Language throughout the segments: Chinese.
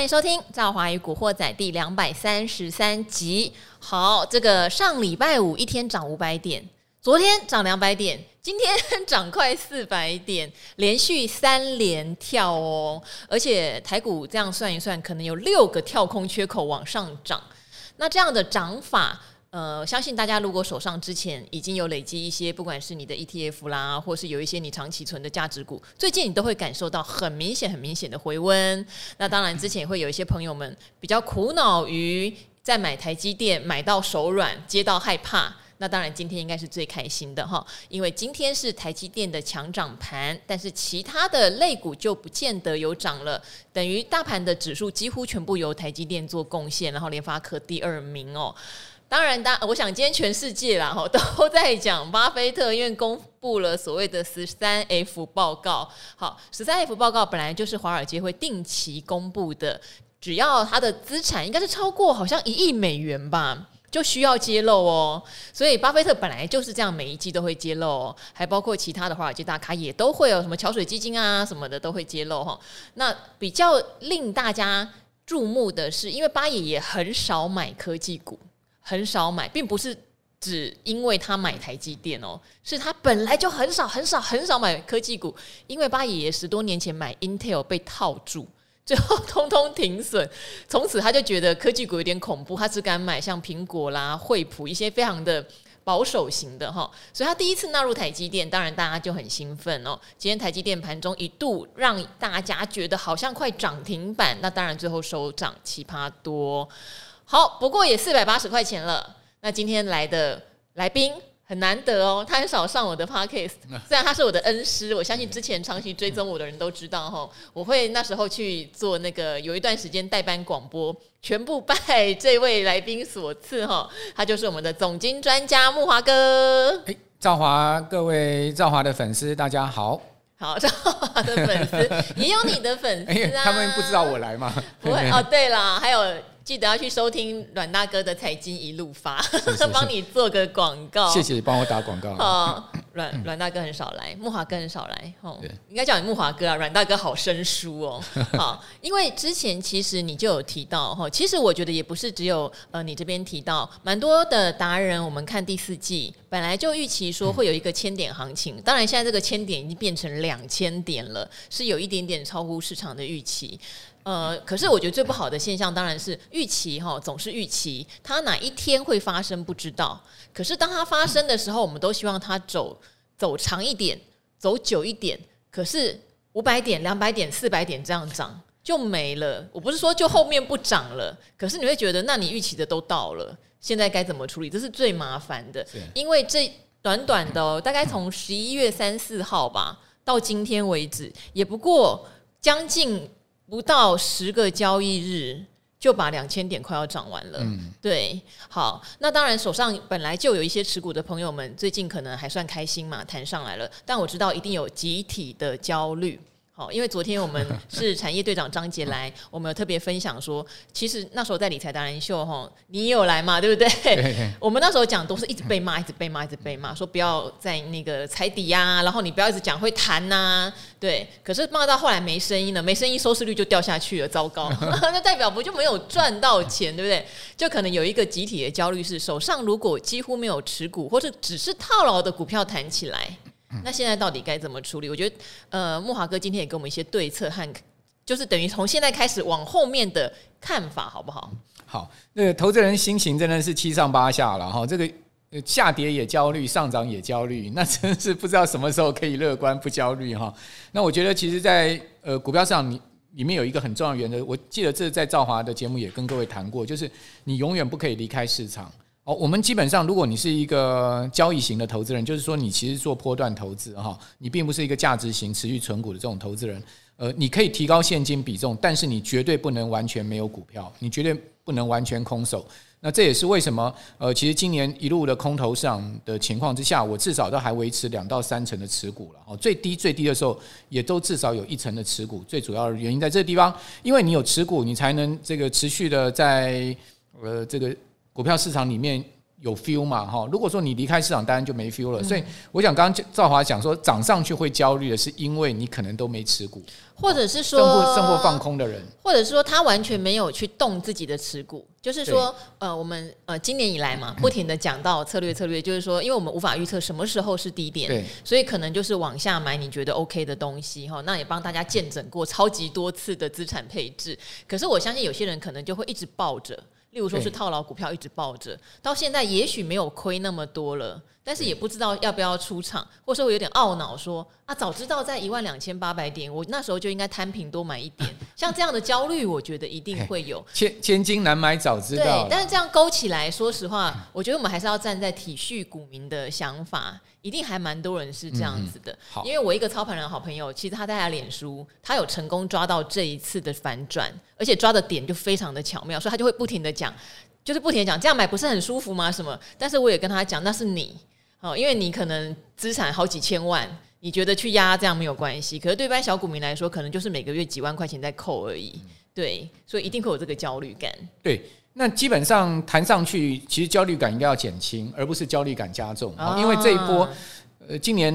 欢迎收听《赵华与古惑仔》第两百三十三集。好，这个上礼拜五一天涨五百点，昨天涨两百点，今天涨快四百点，连续三连跳哦！而且台股这样算一算，可能有六个跳空缺口往上涨。那这样的涨法。呃，相信大家如果手上之前已经有累积一些，不管是你的 ETF 啦，或是有一些你长期存的价值股，最近你都会感受到很明显、很明显的回温。那当然，之前也会有一些朋友们比较苦恼于在买台积电买到手软，接到害怕。那当然，今天应该是最开心的哈，因为今天是台积电的强涨盘，但是其他的类股就不见得有涨了，等于大盘的指数几乎全部由台积电做贡献，然后联发科第二名哦。当然，当我想今天全世界啦，哈 都在讲巴菲特，因为公布了所谓的十三 F 报告。好，十三 F 报告本来就是华尔街会定期公布的，只要他的资产应该是超过好像一亿美元吧，就需要揭露哦。所以巴菲特本来就是这样，每一季都会揭露哦，还包括其他的华尔街大咖也都会有什么桥水基金啊什么的都会揭露哈。那比较令大家注目的是，因为巴爷也很少买科技股。很少买，并不是只因为他买台积电哦，是他本来就很少很少很少买科技股，因为巴爷爷十多年前买 Intel 被套住，最后通通停损，从此他就觉得科技股有点恐怖，他只敢买像苹果啦、惠普一些非常的保守型的哈，所以他第一次纳入台积电，当然大家就很兴奋哦。今天台积电盘中一度让大家觉得好像快涨停板，那当然最后收涨奇葩多。好，不过也四百八十块钱了。那今天来的来宾很难得哦，他很少上我的 podcast，虽然他是我的恩师，我相信之前长期追踪我的人都知道哈，我会那时候去做那个有一段时间代班广播，全部拜这位来宾所赐哈，他就是我们的总经专家木华哥。哎，赵华，各位赵华的粉丝，大家好。好，赵华的粉丝 也有你的粉丝啊，他们不知道我来吗？不会哦，对了，还有。记得要去收听阮大哥的财经一路发，帮你做个广告。谢谢你帮我打广告。哦，阮阮大哥很少来，木华哥很少来。哦，应该叫你木华哥啊。阮大哥好生疏哦。好，因为之前其实你就有提到哈，其实我觉得也不是只有呃你这边提到，蛮多的达人。我们看第四季本来就预期说会有一个千点行情，当然现在这个千点已经变成两千点了，是有一点点超乎市场的预期。呃，可是我觉得最不好的现象当然是预期哈，总是预期它哪一天会发生不知道。可是当它发生的时候，我们都希望它走走长一点，走久一点。可是五百点、两百点、四百点这样涨就没了。我不是说就后面不涨了，可是你会觉得，那你预期的都到了，现在该怎么处理？这是最麻烦的，因为这短短的哦，大概从十一月三四号吧到今天为止，也不过将近。不到十个交易日就把两千点快要涨完了，嗯，对，好，那当然手上本来就有一些持股的朋友们，最近可能还算开心嘛，谈上来了，但我知道一定有集体的焦虑。哦，因为昨天我们 是产业队长张杰来，我们有特别分享说，其实那时候在理财达人秀哈，你也有来嘛，对不对？对我们那时候讲都是一直被骂，一直被骂，一直被骂，说不要在那个踩底呀、啊，然后你不要一直讲会弹呐、啊，对。可是骂到后来没声音了，没声音，收视率就掉下去了，糟糕，那代表不就没有赚到钱，对不对？就可能有一个集体的焦虑是，手上如果几乎没有持股，或者只是套牢的股票弹起来。那现在到底该怎么处理？我觉得，呃，木华哥今天也给我们一些对策和，就是等于从现在开始往后面的看法，好不好？好，那个投资人心情真的是七上八下了哈，这个下跌也焦虑，上涨也焦虑，那真是不知道什么时候可以乐观不焦虑哈。那我觉得，其实在，在呃股票市场里里面有一个很重要的原则，我记得这在赵华的节目也跟各位谈过，就是你永远不可以离开市场。哦，我们基本上，如果你是一个交易型的投资人，就是说你其实做波段投资哈，你并不是一个价值型持续存股的这种投资人。呃，你可以提高现金比重，但是你绝对不能完全没有股票，你绝对不能完全空手。那这也是为什么，呃，其实今年一路的空头市场的情况之下，我至少都还维持两到三成的持股了。哦，最低最低的时候，也都至少有一成的持股。最主要的原因在这个地方，因为你有持股，你才能这个持续的在呃这个。股票市场里面有 feel 嘛，哈。如果说你离开市场，当然就没 feel 了。嗯、所以我想，刚刚赵华讲说涨上去会焦虑的是，因为你可能都没持股，或者是说甚或甚或放空的人，或者是说他完全没有去动自己的持股。就是说，呃，我们呃今年以来嘛，不停的讲到策略策略，就是说，因为我们无法预测什么时候是低点，对，所以可能就是往下买你觉得 OK 的东西哈。那也帮大家见证过超级多次的资产配置。可是我相信有些人可能就会一直抱着。例如说是套牢股票一直抱着，到现在也许没有亏那么多了，但是也不知道要不要出场，或者说我有点懊恼说啊，早知道在一万两千八百点，我那时候就应该摊平多买一点。像这样的焦虑，我觉得一定会有。千千金难买早知道。对，但是这样勾起来，说实话，我觉得我们还是要站在体恤股民的想法，一定还蛮多人是这样子的。好，因为我一个操盘人好朋友，其实他在他脸书，他有成功抓到这一次的反转，而且抓的点就非常的巧妙，所以他就会不停的讲，就是不停的讲，这样买不是很舒服吗？什么？但是我也跟他讲，那是你哦，因为你可能资产好几千万，你觉得去压这样没有关系，可是对一般小股民来说，可能就是每个月几万块钱在扣而已。对，所以一定会有这个焦虑感。对，那基本上弹上去，其实焦虑感应该要减轻，而不是焦虑感加重。啊、因为这一波，呃，今年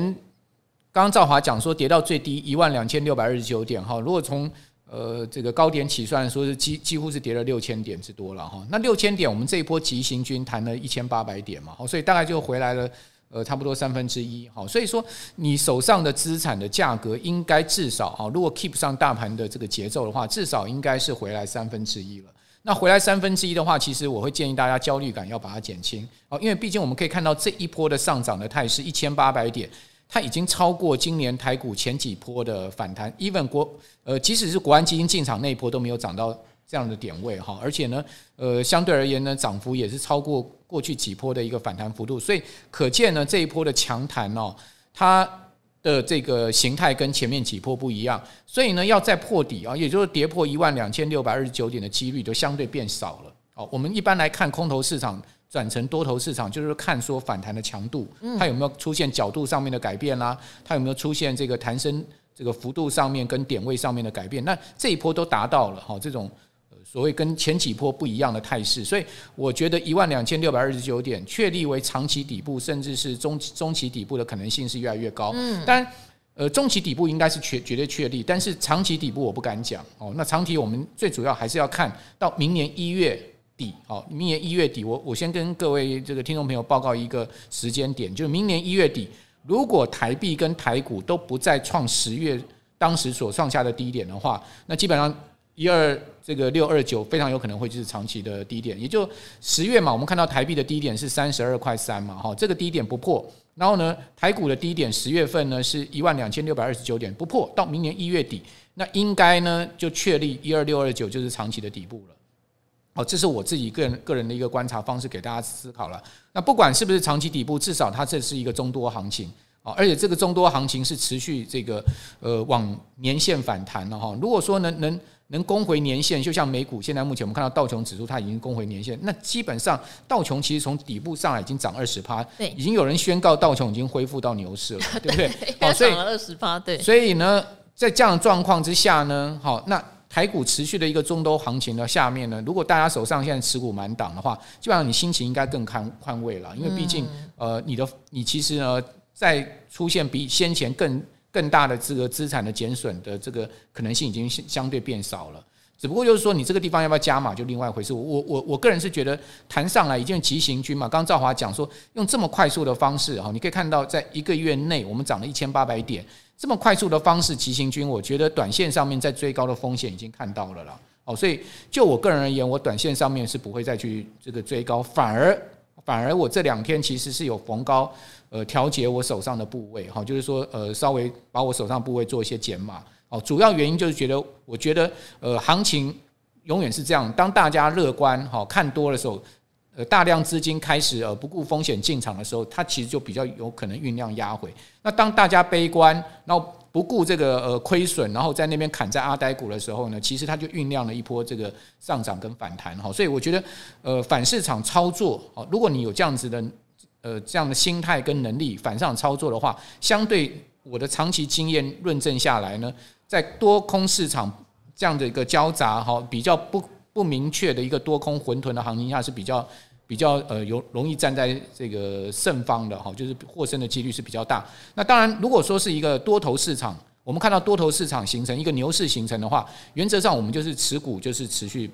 刚刚赵华讲说跌到最低一万两千六百二十九点哈，如果从呃这个高点起算，说是几几乎是跌了六千点之多了哈。那六千点，我们这一波急行军弹了一千八百点嘛，所以大概就回来了。呃，差不多三分之一，好，所以说你手上的资产的价格应该至少啊，如果 keep 上大盘的这个节奏的话，至少应该是回来三分之一了。那回来三分之一的话，其实我会建议大家焦虑感要把它减轻哦，因为毕竟我们可以看到这一波的上涨的态势，一千八百点，它已经超过今年台股前几波的反弹，even 国呃，即使是国安基金进场那一波都没有涨到。这样的点位哈，而且呢，呃，相对而言呢，涨幅也是超过过去几波的一个反弹幅度，所以可见呢，这一波的强弹哦，它的这个形态跟前面几波不一样，所以呢，要再破底啊，也就是跌破一万两千六百二十九点的几率就相对变少了。哦，我们一般来看空头市场转成多头市场，就是看说反弹的强度，它有没有出现角度上面的改变啦，它有没有出现这个弹升这个幅度上面跟点位上面的改变，那这一波都达到了哈，这种。所谓跟前几波不一样的态势，所以我觉得一万两千六百二十九点确立为长期底部，甚至是中中期底部的可能性是越来越高。嗯，当然，呃，中期底部应该是确绝对确立，但是长期底部我不敢讲哦。那长期我们最主要还是要看到明年一月底哦，明年一月底，我我先跟各位这个听众朋友报告一个时间点，就是明年一月底，如果台币跟台股都不再创十月当时所创下的低点的话，那基本上。一二这个六二九非常有可能会就是长期的低点，也就十月嘛，我们看到台币的低点是三十二块三嘛，哈，这个低点不破，然后呢，台股的低点十月份呢是一万两千六百二十九点不破，到明年一月底，那应该呢就确立一二六二九就是长期的底部了，哦，这是我自己个人个人的一个观察方式，给大家思考了。那不管是不是长期底部，至少它这是一个中多行情。啊，而且这个中多行情是持续这个呃往年线反弹了哈。如果说能能能攻回年线，就像美股现在目前我们看到道琼指数它已经攻回年线，那基本上道琼其实从底部上来已经涨二十趴，对，已经有人宣告道琼已经恢复到牛市了，对不对？好，所以涨了二十趴，对。所以呢，在这样的状况之下呢，好，那台股持续的一个中多行情的下面呢，如果大家手上现在持股满档的话，基本上你心情应该更宽宽慰了，因为毕竟呃你的你其实呢。在出现比先前更更大的这个资产的减损的这个可能性已经相对变少了，只不过就是说你这个地方要不要加码就另外一回事。我我我个人是觉得谈上来已经急行军嘛。刚刚赵华讲说用这么快速的方式哈，你可以看到在一个月内我们涨了一千八百点，这么快速的方式急行军，我觉得短线上面在追高的风险已经看到了啦。哦，所以就我个人而言，我短线上面是不会再去这个追高，反而反而我这两天其实是有逢高。呃，调节我手上的部位，哈，就是说，呃，稍微把我手上部位做一些减码，哦，主要原因就是觉得，我觉得，呃，行情永远是这样，当大家乐观，哈，看多的时候，呃，大量资金开始呃不顾风险进场的时候，它其实就比较有可能酝酿压回。那当大家悲观，然后不顾这个呃亏损，然后在那边砍在阿呆股的时候呢，其实它就酝酿了一波这个上涨跟反弹，哈，所以我觉得，呃，反市场操作，哦，如果你有这样子的。呃，这样的心态跟能力反上操作的话，相对我的长期经验论证下来呢，在多空市场这样的一个交杂哈，比较不不明确的一个多空混沌的行情下是比较比较呃有容易站在这个胜方的哈，就是获胜的几率是比较大。那当然，如果说是一个多头市场，我们看到多头市场形成一个牛市形成的话，原则上我们就是持股就是持续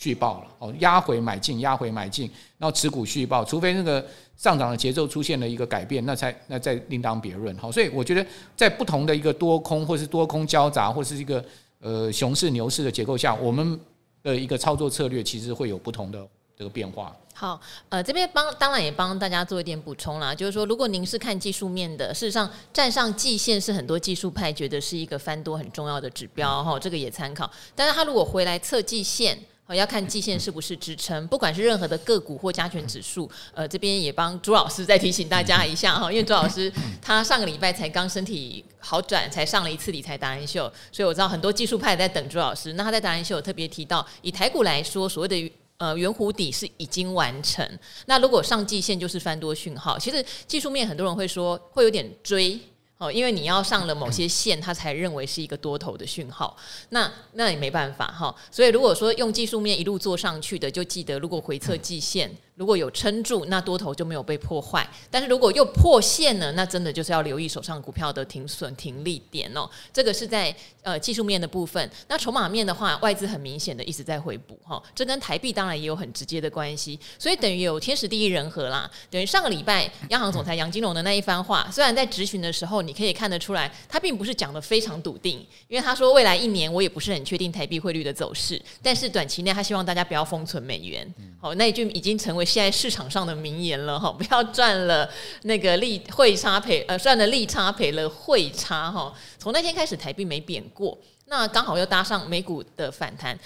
续报了哦，压回买进，压回买进，然后持股续报，除非那个上涨的节奏出现了一个改变，那才那再另当别论。好，所以我觉得在不同的一个多空或是多空交杂或是一个呃熊市牛市的结构下，我们的一个操作策略其实会有不同的这个变化。好，呃，这边帮当然也帮大家做一点补充啦，就是说，如果您是看技术面的，事实上站上季线是很多技术派觉得是一个翻多很重要的指标哈，这个也参考。但是他如果回来测季线，要看季线是不是支撑，不管是任何的个股或加权指数，呃，这边也帮朱老师再提醒大家一下哈，因为朱老师他上个礼拜才刚身体好转，才上了一次理财达人秀，所以我知道很多技术派在等朱老师。那他在达人秀特别提到，以台股来说，所谓的。呃，圆弧底是已经完成。那如果上季线就是翻多讯号，其实技术面很多人会说会有点追哦，因为你要上了某些线，他才认为是一个多头的讯号。那那也没办法哈。所以如果说用技术面一路做上去的，就记得如果回测季线如果有撑住，那多头就没有被破坏。但是如果又破线了，那真的就是要留意手上股票的停损停利点哦。这个是在。呃，技术面的部分，那筹码面的话，外资很明显的一直在回补哈，这跟台币当然也有很直接的关系，所以等于有天时地利人和啦。等于上个礼拜央行总裁杨金龙的那一番话，虽然在质询的时候，你可以看得出来，他并不是讲得非常笃定，因为他说未来一年我也不是很确定台币汇率的走势，但是短期内他希望大家不要封存美元。好，那一句已经成为现在市场上的名言了哈，不要赚了那个利汇差赔呃赚了利差赔了汇差哈。从那天开始，台币没贬过，那刚好又搭上美股的反弹。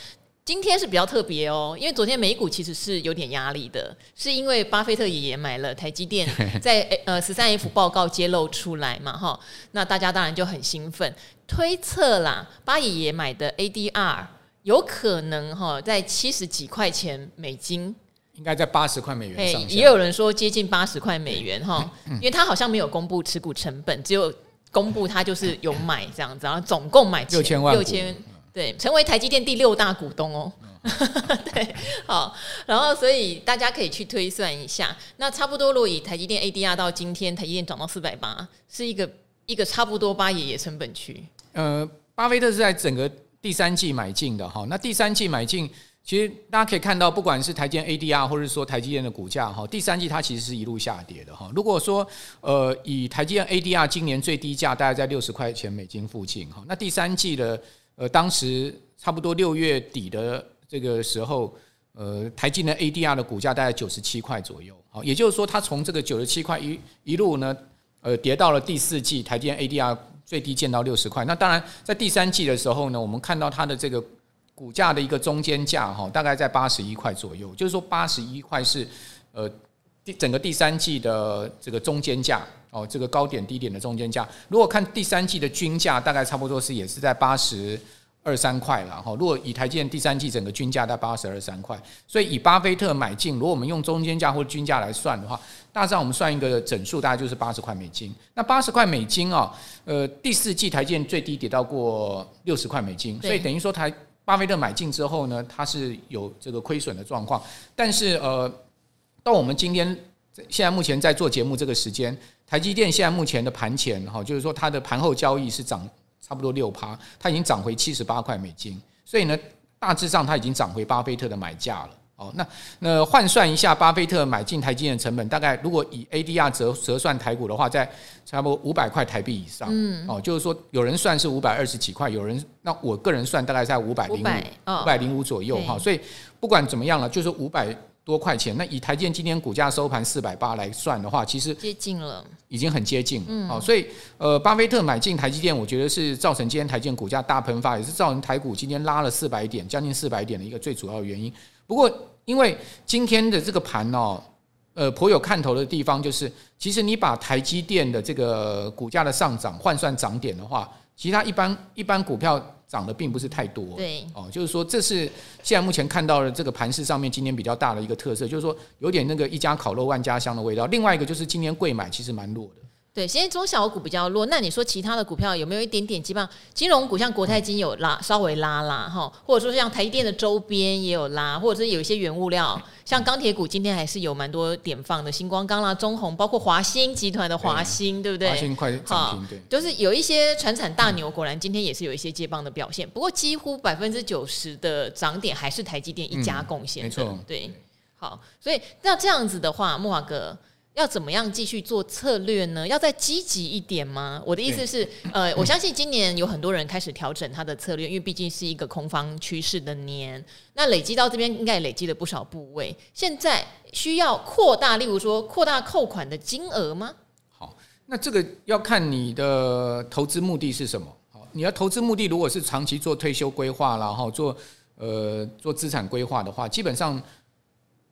今天是比较特别哦，因为昨天美股其实是有点压力的，是因为巴菲特爷爷买了台积电，在呃十三 F 报告揭露出来嘛，哈，那大家当然就很兴奋，推测啦，巴爷爷买的 ADR 有可能哈在七十几块钱美金，应该在八十块美元上下，也有人说接近八十块美元哈，因为他好像没有公布持股成本，只有。公布他就是有买这样子，然后总共买六千万，六千对，成为台积电第六大股东哦。对，好，然后所以大家可以去推算一下，那差不多如果以台积电 ADR 到今天台积电涨到四百八，是一个一个差不多八爷爷成本区。呃，巴菲特是在整个第三季买进的哈，那第三季买进。其实大家可以看到，不管是台积电 ADR，或者说台积电的股价哈，第三季它其实是一路下跌的哈。如果说呃以台积电 ADR 今年最低价大概在六十块钱美金附近哈，那第三季的呃当时差不多六月底的这个时候，呃台积电 ADR 的股价大概九十七块左右，好，也就是说它从这个九十七块一一路呢呃跌到了第四季台积电 ADR 最低见到六十块。那当然在第三季的时候呢，我们看到它的这个。股价的一个中间价哈，大概在八十一块左右，就是说八十一块是呃第整个第三季的这个中间价哦，这个高点低点的中间价。如果看第三季的均价，大概差不多是也是在八十二三块了哈。如果以台积电第三季整个均价在八十二三块，所以以巴菲特买进，如果我们用中间价或均价来算的话，大致上我们算一个整数，大概就是八十块美金。那八十块美金啊，呃，第四季台积电最低跌到过六十块美金，所以等于说台。巴菲特买进之后呢，它是有这个亏损的状况，但是呃，到我们今天现在目前在做节目这个时间，台积电现在目前的盘前哈，就是说它的盘后交易是涨差不多六趴，它已经涨回七十八块美金，所以呢，大致上它已经涨回巴菲特的买价了。哦，那那换算一下，巴菲特买进台积电的成本，大概如果以 ADR 折折算台股的话，在差不多五百块台币以上。嗯，哦，就是说有人算是五百二十几块，有人那我个人算大概在五百零五五百零五左右哈。所以不管怎么样了，就是五百多块钱。那以台积电今天股价收盘四百八来算的话，其实接近了，已经很接近。嗯，哦，所以呃，巴菲特买进台积电，我觉得是造成今天台积电股价大喷发，也是造成台股今天拉了四百点，将近四百点的一个最主要的原因。不过，因为今天的这个盘哦，呃，颇有看头的地方就是，其实你把台积电的这个股价的上涨换算涨点的话，其他一般一般股票涨的并不是太多。对，哦，就是说这是现在目前看到的这个盘市上面今年比较大的一个特色，就是说有点那个一家烤肉万家香的味道。另外一个就是今年贵买其实蛮弱的。对，现在中小股比较弱。那你说其他的股票有没有一点点？基本上金融股像国泰金有拉，稍微拉拉哈，或者说像台积电的周边也有拉，或者是有一些原物料，像钢铁股今天还是有蛮多点放的，星光钢啦、中红，包括华兴集团的华兴，对，对不对？华兴快涨停，对，就是有一些传产大牛，果然今天也是有一些接棒的表现。不过几乎百分之九十的涨点还是台积电一家贡献的，嗯、没错，对。好，所以那这样子的话，莫华哥。要怎么样继续做策略呢？要再积极一点吗？我的意思是，呃，我相信今年有很多人开始调整他的策略，因为毕竟是一个空方趋势的年。那累积到这边，应该也累积了不少部位。现在需要扩大，例如说扩大扣款的金额吗？好，那这个要看你的投资目的是什么。好，你要投资目的如果是长期做退休规划，然后做呃做资产规划的话，基本上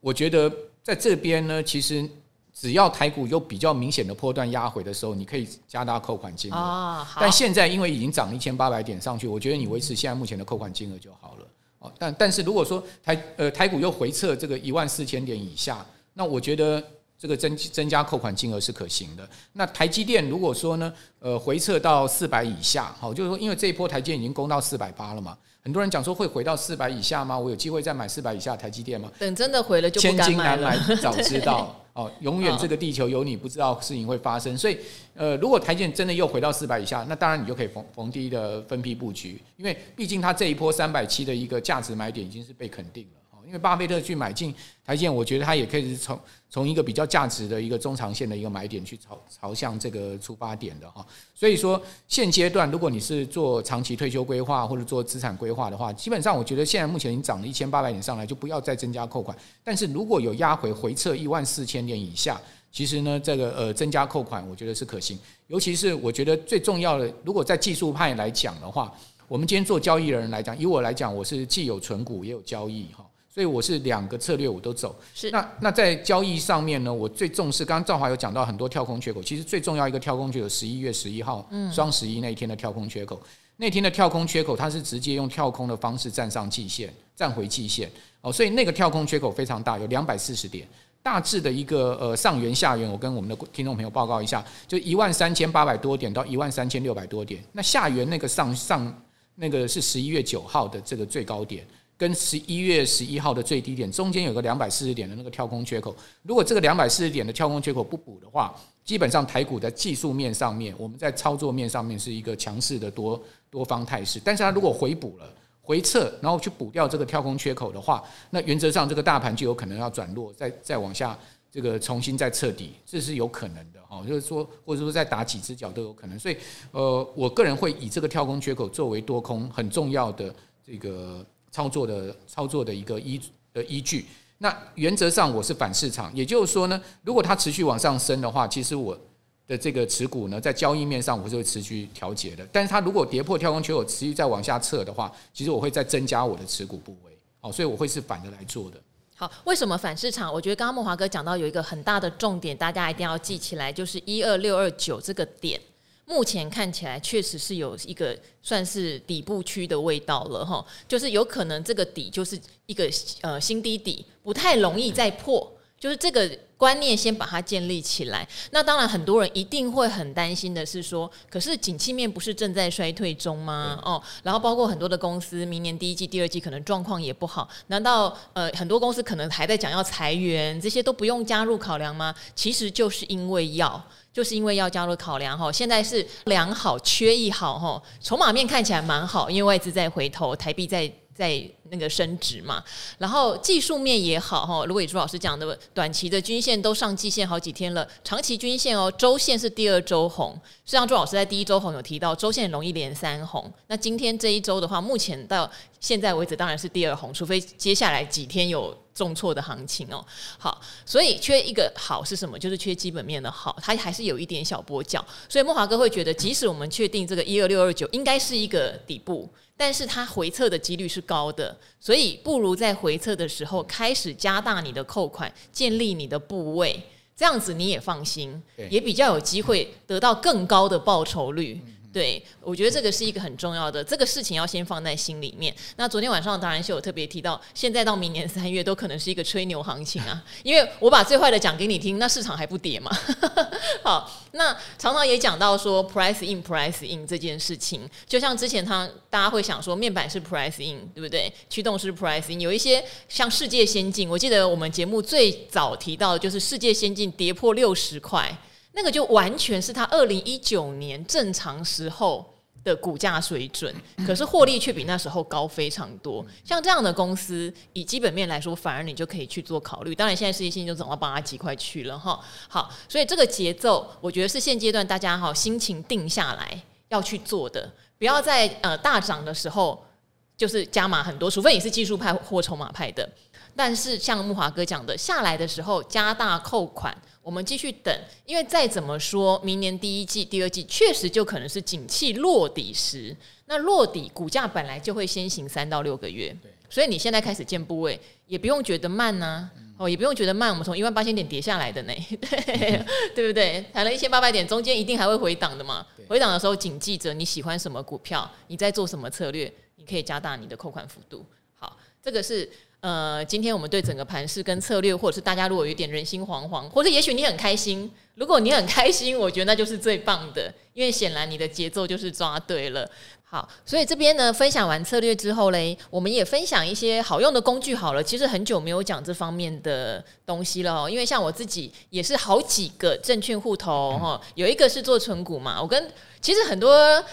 我觉得在这边呢，其实。只要台股有比较明显的波段压回的时候，你可以加大扣款金额。哦，但现在因为已经涨一千八百点上去，我觉得你维持现在目前的扣款金额就好了。哦，但但是如果说台呃台股又回撤这个一万四千点以下，那我觉得这个增增加扣款金额是可行的。那台积电如果说呢，呃回撤到四百以下，好，就是说因为这一波台积电已经攻到四百八了嘛。很多人讲说会回到四百以下吗？我有机会再买四百以下台积电吗？等真的回了就。千金难买早知道 哦，永远这个地球有你不知道事情会发生。所以，呃，如果台积电真的又回到四百以下，那当然你就可以逢逢低的分批布局，因为毕竟它这一波三百七的一个价值买点已经是被肯定了。因为巴菲特去买进台积电，我觉得他也可以是从从一个比较价值的一个中长线的一个买点去朝朝向这个出发点的哈。所以说现阶段，如果你是做长期退休规划或者做资产规划的话，基本上我觉得现在目前已经涨了一千八百点上来，就不要再增加扣款。但是如果有压回回撤一万四千点以下，其实呢，这个呃增加扣款，我觉得是可行。尤其是我觉得最重要的，如果在技术派来讲的话，我们今天做交易的人来讲，以我来讲，我是既有存股也有交易哈。所以我是两个策略我都走。是那那在交易上面呢，我最重视。刚刚赵华有讲到很多跳空缺口，其实最重要一个跳空缺口，十一月十一号，嗯双十一那一天的跳空缺口。那天的跳空缺口，它是直接用跳空的方式站上季线，站回季线。哦，所以那个跳空缺口非常大，有两百四十点。大致的一个呃上缘下缘，我跟我们的听众朋友报告一下，就一万三千八百多点到一万三千六百多点。那下缘那个上上那个是十一月九号的这个最高点。跟十一月十一号的最低点中间有个两百四十点的那个跳空缺口，如果这个两百四十点的跳空缺口不补的话，基本上台股在技术面上面，我们在操作面上面是一个强势的多多方态势。但是它如果回补了回撤，然后去补掉这个跳空缺口的话，那原则上这个大盘就有可能要转弱，再再往下这个重新再彻底，这是有可能的哈。就是说，或者说再打几只脚都有可能。所以，呃，我个人会以这个跳空缺口作为多空很重要的这个。操作的操作的一个依的依据，那原则上我是反市场，也就是说呢，如果它持续往上升的话，其实我的这个持股呢，在交易面上我是会持续调节的。但是它如果跌破跳空缺口，持续再往下测的话，其实我会再增加我的持股部位，好，所以我会是反着来做的。好，为什么反市场？我觉得刚刚慕驊哥讲到有一个很大的重点，大家一定要记起来，就是一二六二九这个点。目前看起来确实是有一个算是底部区的味道了哈，就是有可能这个底就是一个呃新低底，不太容易再破，就是这个观念先把它建立起来。那当然很多人一定会很担心的是说，可是景气面不是正在衰退中吗？哦，然后包括很多的公司明年第一季、第二季可能状况也不好，难道呃很多公司可能还在讲要裁员，这些都不用加入考量吗？其实就是因为要。就是因为要加入考量哈，现在是良好缺一好哈，筹码面看起来蛮好，因为外资在回头，台币在在那个升值嘛，然后技术面也好哈，如果以朱老师讲的，短期的均线都上季线好几天了，长期均线哦，周线是第二周红，实际上朱老师在第一周红有提到，周线容易连三红，那今天这一周的话，目前到现在为止当然是第二红，除非接下来几天有。重挫的行情哦，好，所以缺一个好是什么？就是缺基本面的好，它还是有一点小波脚。所以莫华哥会觉得，即使我们确定这个一二六二九应该是一个底部，但是它回测的几率是高的，所以不如在回测的时候开始加大你的扣款，建立你的部位，这样子你也放心，也比较有机会得到更高的报酬率。对，我觉得这个是一个很重要的，这个事情要先放在心里面。那昨天晚上达人秀有特别提到，现在到明年三月都可能是一个吹牛行情啊，因为我把最坏的讲给你听，那市场还不跌嘛。好，那常常也讲到说 price in price in 这件事情，就像之前他大家会想说面板是 price in 对不对？驱动是 price in，有一些像世界先进，我记得我们节目最早提到的就是世界先进跌破六十块。那个就完全是他二零一九年正常时候的股价水准，可是获利却比那时候高非常多。像这样的公司，以基本面来说，反而你就可以去做考虑。当然，现在世界性就涨到八十几块去了哈。好，所以这个节奏，我觉得是现阶段大家哈心情定下来要去做的，不要在呃大涨的时候就是加码很多，除非你是技术派或筹码派的。但是像木华哥讲的，下来的时候加大扣款。我们继续等，因为再怎么说，明年第一季、第二季确实就可能是景气落底时。那落底股价本来就会先行三到六个月，所以你现在开始建部位，也不用觉得慢呐、啊，哦，也不用觉得慢。我们从一万八千点跌下来的呢，对，对不对？谈了一千八百点，中间一定还会回档的嘛。回档的时候，谨记着你喜欢什么股票，你在做什么策略，你可以加大你的扣款幅度。好，这个是。呃，今天我们对整个盘势跟策略，或者是大家如果有点人心惶惶，或者也许你很开心，如果你很开心，我觉得那就是最棒的，因为显然你的节奏就是抓对了。好，所以这边呢，分享完策略之后嘞，我们也分享一些好用的工具好了。其实很久没有讲这方面的东西了，因为像我自己也是好几个证券户头哈，有一个是做存股嘛，我跟。其实很多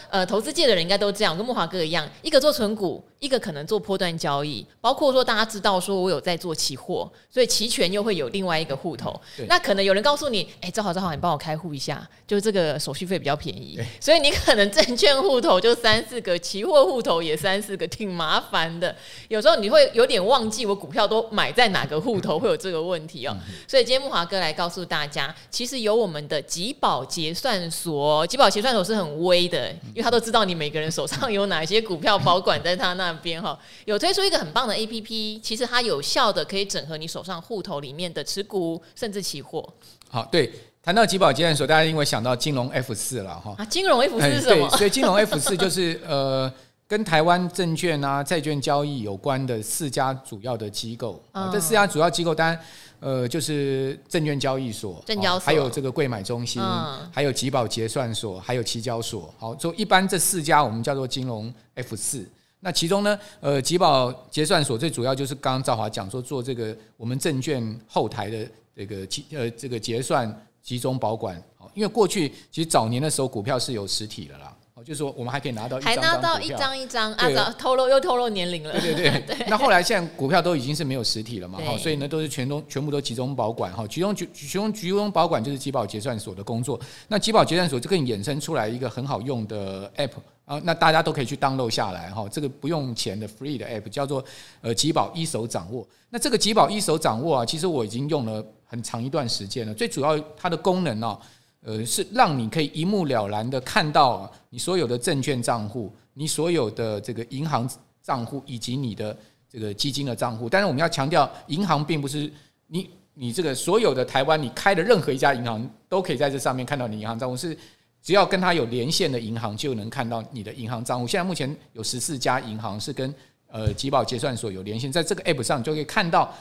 呃投资界的人应该都这样，跟木华哥一样，一个做存股，一个可能做波段交易，包括说大家知道说我有在做期货，所以期权又会有另外一个户头。那可能有人告诉你，哎，正好正好，你帮我开户一下，就是这个手续费比较便宜。所以你可能证券户头就三四个，期货户头也三四个，挺麻烦的。有时候你会有点忘记我股票都买在哪个户头，会有这个问题哦。所以今天木华哥来告诉大家，其实有我们的集保结算所，集保结算所是很。很微的，因为他都知道你每个人手上有哪些股票保管在他那边哈。有推出一个很棒的 APP，其实它有效的可以整合你手上户头里面的持股，甚至期货。好，对，谈到集保结算所，大家因为想到金融 F 四了哈。啊，金融 F 四是什么？对，所以金融 F 四就是呃，跟台湾证券啊、债券交易有关的四家主要的机构。嗯、这四家主要机构当然。呃，就是证券交易所，证交所，还有这个柜买中心，嗯、还有集保结算所，还有期交所。好，就一般这四家我们叫做金融 F 四。那其中呢，呃，集保结算所最主要就是刚刚赵华讲说做这个我们证券后台的这个呃这个结算集中保管。好，因为过去其实早年的时候股票是有实体的啦。就是说，我们还可以拿到一张张，还拿到一张一张啊！透露又透露年龄了。对对对。对那后来现在股票都已经是没有实体了嘛？哈，所以呢都是全都全部都集中保管哈，集中集集中集中保管就是集保结算所的工作。那集保结算所就更衍生出来一个很好用的 app 啊，那大家都可以去 download 下来哈。这个不用钱的 free 的 app 叫做呃集保一手掌握。那这个集保一手掌握啊，其实我已经用了很长一段时间了。最主要它的功能呢。呃，是让你可以一目了然的看到你所有的证券账户，你所有的这个银行账户以及你的这个基金的账户。但是我们要强调，银行并不是你你这个所有的台湾你开的任何一家银行都可以在这上面看到你银行账户，是只要跟他有连线的银行就能看到你的银行账户。现在目前有十四家银行是跟呃集保结算所有连线，在这个 app 上就可以看到。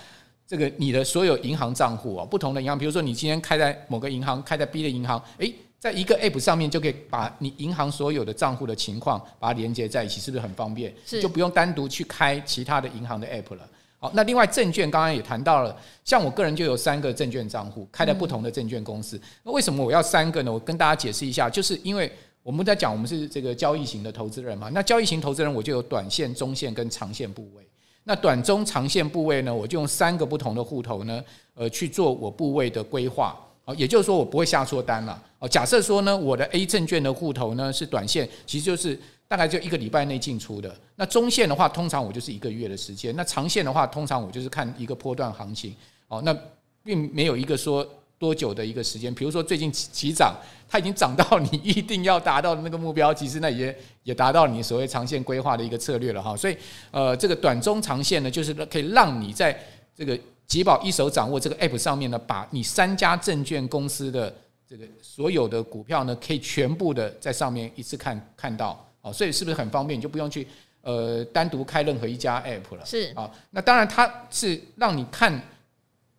这个你的所有银行账户啊，不同的银行，比如说你今天开在某个银行，开在 B 的银行，诶，在一个 App 上面就可以把你银行所有的账户的情况把它连接在一起，是不是很方便？是，就不用单独去开其他的银行的 App 了。好，那另外证券刚刚也谈到了，像我个人就有三个证券账户开在不同的证券公司。那为什么我要三个呢？我跟大家解释一下，就是因为我们在讲我们是这个交易型的投资人嘛，那交易型投资人我就有短线、中线跟长线部位。那短中长线部位呢，我就用三个不同的户头呢，呃，去做我部位的规划。好，也就是说我不会下错单了。哦，假设说呢，我的 A 证券的户头呢是短线，其实就是大概就一个礼拜内进出的。那中线的话，通常我就是一个月的时间。那长线的话，通常我就是看一个波段行情。哦，那并没有一个说。多久的一个时间？比如说最近起涨，它已经涨到你一定要达到的那个目标，其实那也也达到你所谓长线规划的一个策略了哈。所以呃，这个短中长线呢，就是可以让你在这个集宝一手掌握这个 app 上面呢，把你三家证券公司的这个所有的股票呢，可以全部的在上面一次看看到哦，所以是不是很方便？你就不用去呃单独开任何一家 app 了。是啊，那当然它是让你看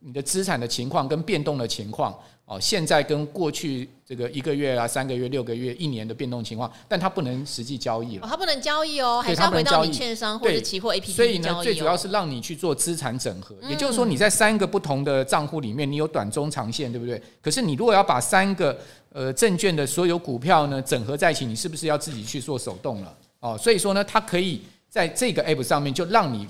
你的资产的情况跟变动的情况。哦，现在跟过去这个一个月啊、三个月、六个月、一年的变动情况，但它不能实际交易了。哦，它不能交易哦，还是要回到你券商或者期货 APP 所以呢，最主要是让你去做资产整合，也就是说你在三个不同的账户里面，你有短、中、长线，对不对？可是你如果要把三个呃证券的所有股票呢整合在一起，你是不是要自己去做手动了？哦，所以说呢，它可以在这个 App 上面就让你。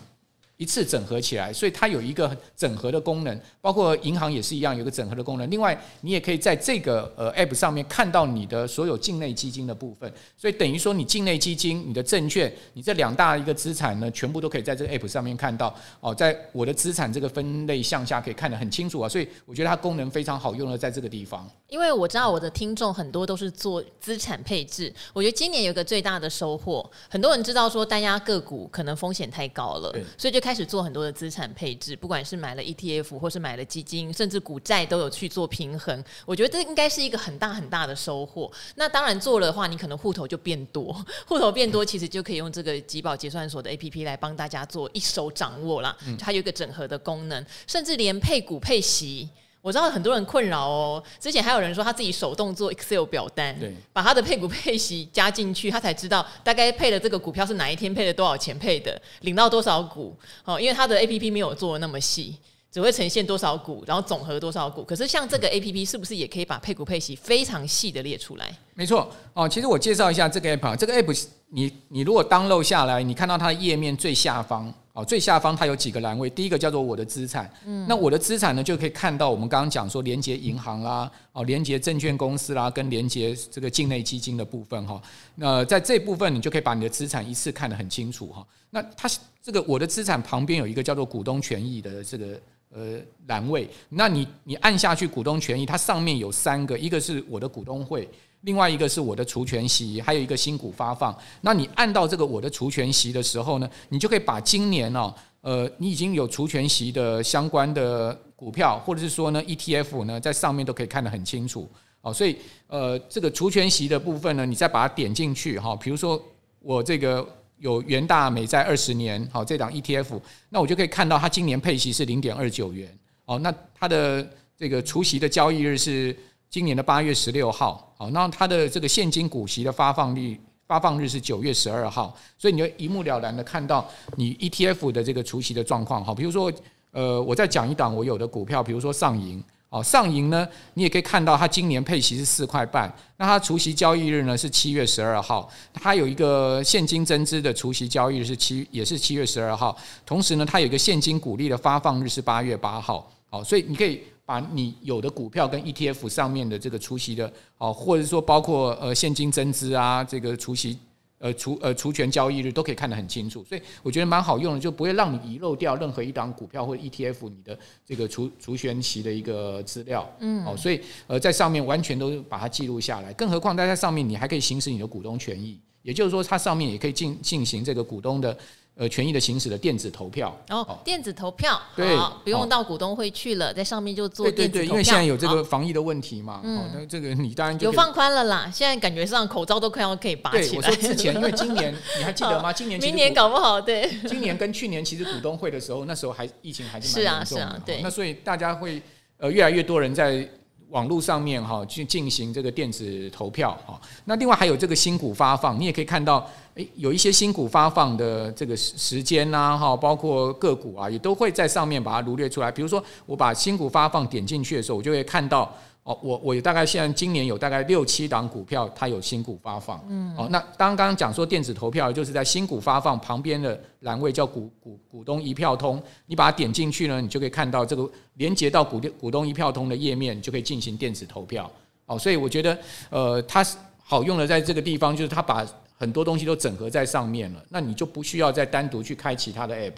一次整合起来，所以它有一个整合的功能，包括银行也是一样，有个整合的功能。另外，你也可以在这个呃 App 上面看到你的所有境内基金的部分，所以等于说你境内基金、你的证券、你这两大一个资产呢，全部都可以在这个 App 上面看到。哦，在我的资产这个分类项下可以看得很清楚啊，所以我觉得它功能非常好用的在这个地方。因为我知道我的听众很多都是做资产配置，我觉得今年有个最大的收获，很多人知道说单压个股可能风险太高了，所以就开。开始做很多的资产配置，不管是买了 ETF 或是买了基金，甚至股债都有去做平衡。我觉得这应该是一个很大很大的收获。那当然做了的话，你可能户头就变多，户头变多，其实就可以用这个集保结算所的 APP 来帮大家做一手掌握啦。它有一个整合的功能，甚至连配股配息。我知道很多人困扰哦，之前还有人说他自己手动做 Excel 表单，对，把他的配股配息加进去，他才知道大概配的这个股票是哪一天配的多少钱配的，领到多少股，哦，因为他的 APP 没有做的那么细，只会呈现多少股，然后总和多少股。可是像这个 APP 是不是也可以把配股配息非常细的列出来？没错，哦，其实我介绍一下这个 App，这个 App 你你如果 download 下来，你看到它的页面最下方。哦，最下方它有几个栏位，第一个叫做我的资产，嗯，那我的资产呢，就可以看到我们刚刚讲说连接银行啦，哦，连接证券公司啦，跟连接这个境内基金的部分哈。那在这部分，你就可以把你的资产一次看得很清楚哈。那它这个我的资产旁边有一个叫做股东权益的这个呃栏位，那你你按下去股东权益，它上面有三个，一个是我的股东会。另外一个是我的除权息，还有一个新股发放。那你按到这个我的除权息的时候呢，你就可以把今年哦，呃，你已经有除权息的相关的股票，或者是说呢 ETF 呢，在上面都可以看得很清楚哦。所以呃，这个除权息的部分呢，你再把它点进去哈，比如说我这个有元大美债二十年好这档 ETF，那我就可以看到它今年配息是零点二九元哦。那它的这个除息的交易日是。今年的八月十六号，好，那它的这个现金股息的发放率发放日是九月十二号，所以你就一目了然的看到你 ETF 的这个除息的状况，好，比如说，呃，我再讲一档我有的股票，比如说上银，哦，上银呢，你也可以看到它今年配息是四块半，那它除息交易日呢是七月十二号，它有一个现金增资的除息交易日是七，也是七月十二号，同时呢，它有一个现金股利的发放日是八月八号，好，所以你可以。把你有的股票跟 ETF 上面的这个除息的哦，或者说包括呃现金增资啊，这个除息呃除呃除权交易日都可以看得很清楚，所以我觉得蛮好用的，就不会让你遗漏掉任何一档股票或者 ETF 你的这个除除权息的一个资料，嗯，哦，所以呃在上面完全都把它记录下来，更何况在在上面你还可以行使你的股东权益，也就是说它上面也可以进进行这个股东的。呃，权益的行使的电子投票哦，电子投票对，不用到股东会去了，在上面就做电子投票。对对对，因为现在有这个防疫的问题嘛，哦，那这个你当然就有放宽了啦。现在感觉上口罩都快要可以拔起来。对，我说之前，因为今年 你还记得吗？今年明年搞不好对。今年跟去年其实股东会的时候，那时候还疫情还是蛮严重的，是啊，是啊，对。那所以大家会呃越来越多人在。网络上面哈去进行这个电子投票哈，那另外还有这个新股发放，你也可以看到，诶，有一些新股发放的这个时时间呐哈，包括个股啊，也都会在上面把它罗列出来。比如说，我把新股发放点进去的时候，我就会看到。哦，我我大概现在今年有大概六七档股票，它有新股发放。嗯，哦，那刚刚讲说电子投票，就是在新股发放旁边的栏位叫股股股东一票通，你把它点进去呢，你就可以看到这个连接到股股东一票通的页面，你就可以进行电子投票。哦，所以我觉得，呃，它好用的在这个地方，就是它把很多东西都整合在上面了，那你就不需要再单独去开其他的 app。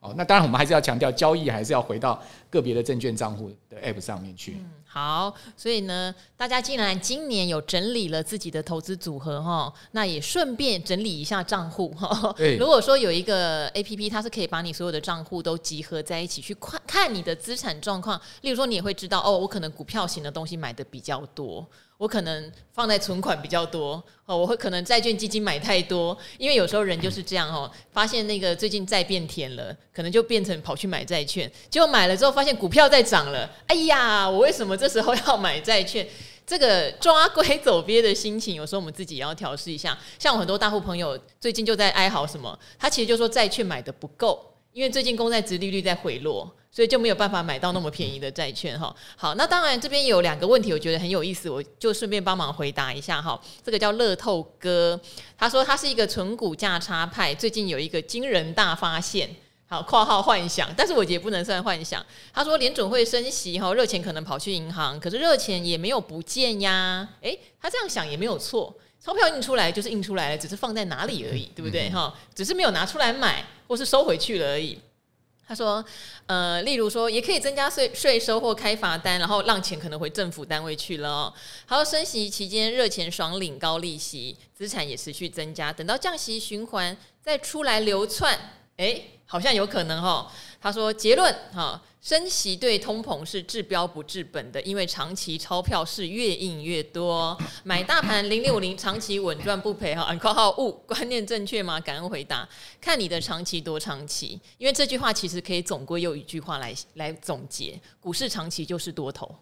哦，那当然我们还是要强调，交易还是要回到个别的证券账户的 App 上面去。嗯好，所以呢，大家既然今年有整理了自己的投资组合哈，那也顺便整理一下账户哈。对如果说有一个 APP，它是可以把你所有的账户都集合在一起去看看你的资产状况，例如说你也会知道哦，我可能股票型的东西买的比较多。我可能放在存款比较多哦，我会可能债券基金买太多，因为有时候人就是这样哦，发现那个最近债变甜了，可能就变成跑去买债券，结果买了之后发现股票在涨了，哎呀，我为什么这时候要买债券？这个抓龟走鳖的心情，有时候我们自己也要调试一下。像我很多大户朋友最近就在哀嚎什么，他其实就说债券买的不够，因为最近公债殖利率在回落。所以就没有办法买到那么便宜的债券哈。好，那当然这边有两个问题，我觉得很有意思，我就顺便帮忙回答一下哈。这个叫乐透哥，他说他是一个存股价差派，最近有一个惊人大发现。好，括号幻想，但是我也不能算幻想。他说联准会升息哈，热钱可能跑去银行，可是热钱也没有不见呀。诶，他这样想也没有错，钞票印出来就是印出来了，只是放在哪里而已，对不对哈？只是没有拿出来买，或是收回去了而已。他说，呃，例如说，也可以增加税税收或开罚单，然后让钱可能回政府单位去了哦。还有升息期间，热钱爽领高利息，资产也持续增加。等到降息循环再出来流窜，诶，好像有可能哦。他说结论哈。升息对通膨是治标不治本的，因为长期钞票是越印越多。买大盘零六五零，长期稳赚不赔哈。按括号物，观念正确吗？感恩回答。看你的长期多长期，因为这句话其实可以总归用一句话来来总结：股市长期就是多头。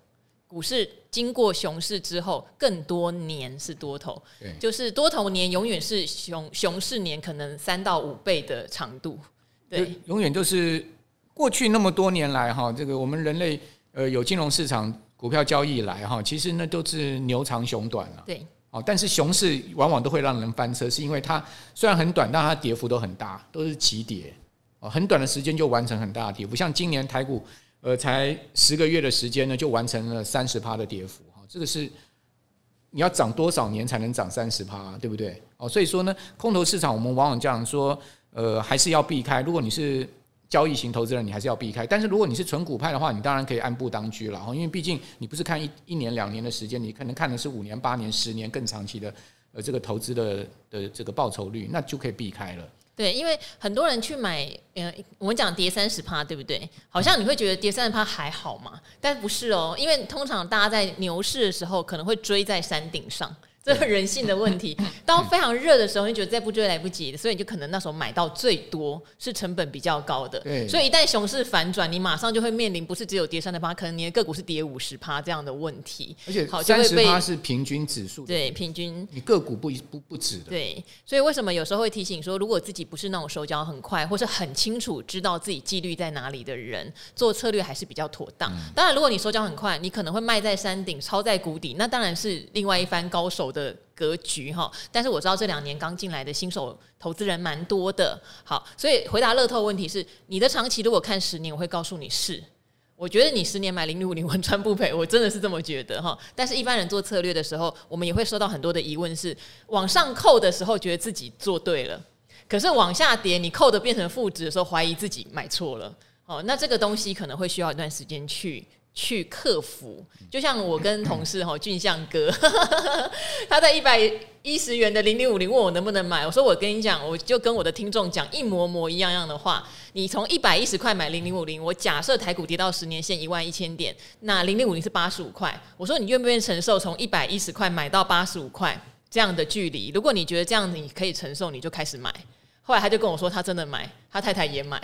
股市经过熊市之后，更多年是多头，对就是多头年永远是熊熊市年可能三到五倍的长度。对，永远就是。过去那么多年来，哈，这个我们人类呃有金融市场股票交易以来，哈，其实那都是牛长熊短了。对，哦，但是熊市往往都会让人翻车，是因为它虽然很短，但它跌幅都很大，都是急跌，哦，很短的时间就完成很大的跌幅。像今年台股，呃，才十个月的时间呢，就完成了三十趴的跌幅，哈，这个是你要涨多少年才能涨三十趴，对不对？哦，所以说呢，空头市场我们往往这样说，呃，还是要避开。如果你是交易型投资人，你还是要避开。但是如果你是纯股派的话，你当然可以按部当居了哈。因为毕竟你不是看一一年两年的时间，你可能看的是五年、八年、十年更长期的呃这个投资的的这个报酬率，那就可以避开了。对，因为很多人去买，呃，我们讲跌三十趴，对不对？好像你会觉得跌三十趴还好嘛，但不是哦，因为通常大家在牛市的时候可能会追在山顶上。这个人性的问题，当非常热的时候，你觉得再不追来不及，所以你就可能那时候买到最多是成本比较高的。对，所以一旦熊市反转，你马上就会面临不是只有跌三十趴，可能你的个股是跌五十趴这样的问题。而且好三十趴是平均指数，对，平均你个股不不不止的。对，所以为什么有时候会提醒说，如果自己不是那种手脚很快，或是很清楚知道自己纪律在哪里的人，做策略还是比较妥当。嗯、当然，如果你手脚很快，你可能会卖在山顶，抄在谷底，那当然是另外一番高手的格局哈，但是我知道这两年刚进来的新手投资人蛮多的，好，所以回答乐透问题是，你的长期如果看十年，我会告诉你是，我觉得你十年买零零五零稳赚不赔，我真的是这么觉得哈。但是一般人做策略的时候，我们也会收到很多的疑问，是往上扣的时候觉得自己做对了，可是往下跌，你扣的变成负值的时候，怀疑自己买错了，哦，那这个东西可能会需要一段时间去。去克服，就像我跟同事哈俊相哥，他在一百一十元的零零五零问我能不能买，我说我跟你讲，我就跟我的听众讲一模模一样样的话。你从一百一十块买零零五零，我假设台股跌到十年线一万一千点，那零零五零是八十五块。我说你愿不愿意承受从一百一十块买到八十五块这样的距离？如果你觉得这样子你可以承受，你就开始买。后来他就跟我说他真的买，他太太也买。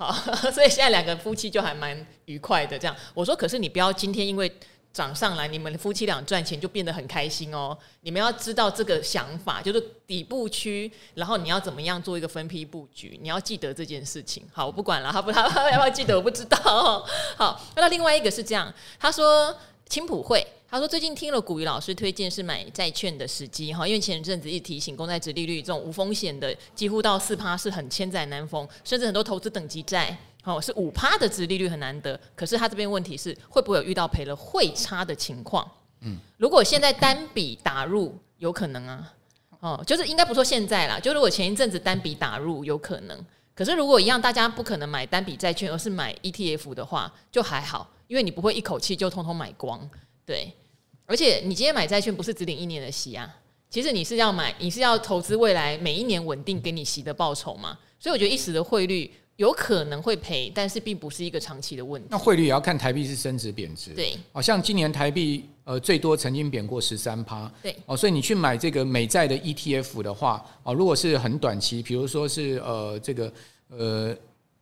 好，所以现在两个夫妻就还蛮愉快的。这样，我说，可是你不要今天因为涨上来，你们夫妻俩赚钱就变得很开心哦。你们要知道这个想法，就是底部区，然后你要怎么样做一个分批布局，你要记得这件事情。好，我不管了，他不，他要不要记得我不知道。哦好，那另外一个是这样，他说青浦会。他说：“最近听了古雨老师推荐是买债券的时机哈，因为前阵子一提醒公债殖利率这种无风险的，几乎到四趴是很千载难逢，甚至很多投资等级债哦是五趴的殖利率很难得。可是他这边问题是会不会有遇到赔了汇差的情况？嗯，如果现在单笔打入有可能啊，哦，就是应该不说现在啦，就如果前一阵子单笔打入有可能，可是如果一样，大家不可能买单笔债券，而是买 ETF 的话，就还好，因为你不会一口气就通通买光。对，而且你今天买债券不是只领一年的息啊，其实你是要买，你是要投资未来每一年稳定给你息的报酬嘛。所以我觉得一时的汇率。有可能会赔，但是并不是一个长期的问题。那汇率也要看台币是升值贬值。对，好像今年台币呃最多曾经贬过十三趴。对，哦，所以你去买这个美债的 ETF 的话，哦，如果是很短期，比如说是呃这个呃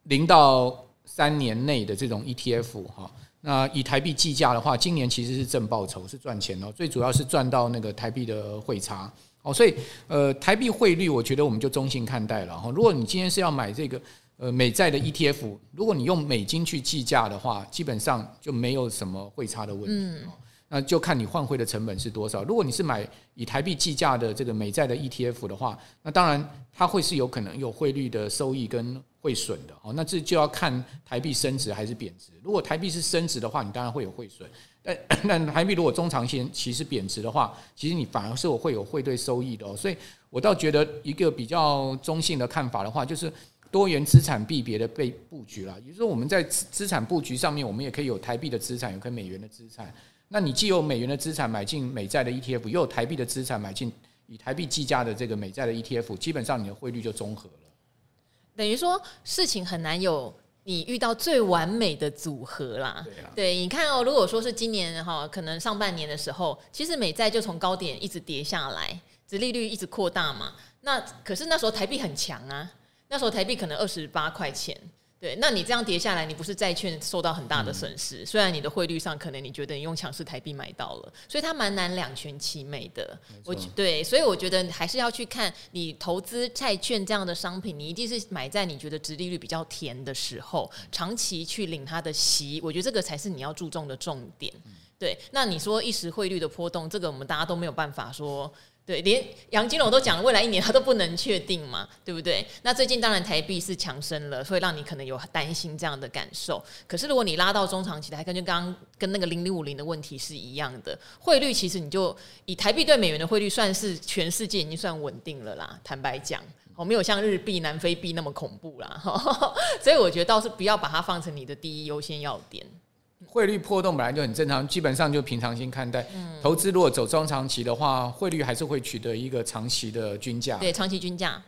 零到三年内的这种 ETF 哈，那以台币计价的话，今年其实是正报酬，是赚钱哦，最主要是赚到那个台币的汇差。哦，所以呃台币汇率，我觉得我们就中性看待了哈。如果你今天是要买这个。呃，美债的 ETF，如果你用美金去计价的话，基本上就没有什么汇差的问题。嗯，那就看你换汇的成本是多少。如果你是买以台币计价的这个美债的 ETF 的话，那当然它会是有可能有汇率的收益跟汇损的。哦，那这就要看台币升值还是贬值。如果台币是升值的话，你当然会有汇损。但那台币如果中长线其实贬值的话，其实你反而是我会有汇兑收益的。哦，所以我倒觉得一个比较中性的看法的话，就是。多元资产币别的被布局了，也就是说我们在资资产布局上面，我们也可以有台币的资产，有可以美元的资产。那你既有美元的资产买进美债的 ETF，又有台币的资产买进以台币计价的这个美债的 ETF，基本上你的汇率就综合了。等于说事情很难有你遇到最完美的组合啦。对啊，对，你看哦，如果说是今年哈，可能上半年的时候，其实美债就从高点一直跌下来，殖利率一直扩大嘛。那可是那时候台币很强啊。那时候台币可能二十八块钱，对，那你这样跌下来，你不是债券受到很大的损失？嗯、虽然你的汇率上可能你觉得你用强势台币买到了，所以它蛮难两全其美的。我对，所以我觉得还是要去看你投资债券这样的商品，你一定是买在你觉得殖利率比较甜的时候，长期去领它的息，我觉得这个才是你要注重的重点。对，那你说一时汇率的波动，这个我们大家都没有办法说。对，连杨金龙都讲，未来一年他都不能确定嘛，对不对？那最近当然台币是强升了，所以让你可能有担心这样的感受。可是如果你拉到中长期的，还跟就刚刚跟那个零零五零的问题是一样的，汇率其实你就以台币对美元的汇率算是全世界已经算稳定了啦。坦白讲，我没有像日币、南非币那么恐怖啦，所以我觉得倒是不要把它放成你的第一优先要点。汇率波动本来就很正常，基本上就平常心看待。嗯，投资如果走中长期的话，汇率还是会取得一个长期的均价。对，长期均价。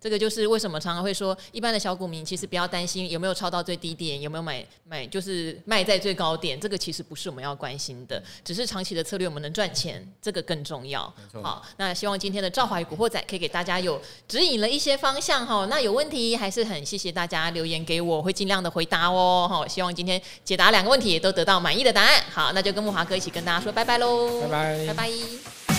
这个就是为什么常常会说，一般的小股民其实不要担心有没有抄到最低点，有没有买买就是卖在最高点，这个其实不是我们要关心的，只是长期的策略我们能赚钱，这个更重要。好，那希望今天的赵华与古惑仔可以给大家有指引了一些方向哈。那有问题还是很谢谢大家留言给我，会尽量的回答哦。好，希望今天解答两个问题也都得到满意的答案。好，那就跟木华哥一起跟大家说拜拜喽，拜拜，拜拜。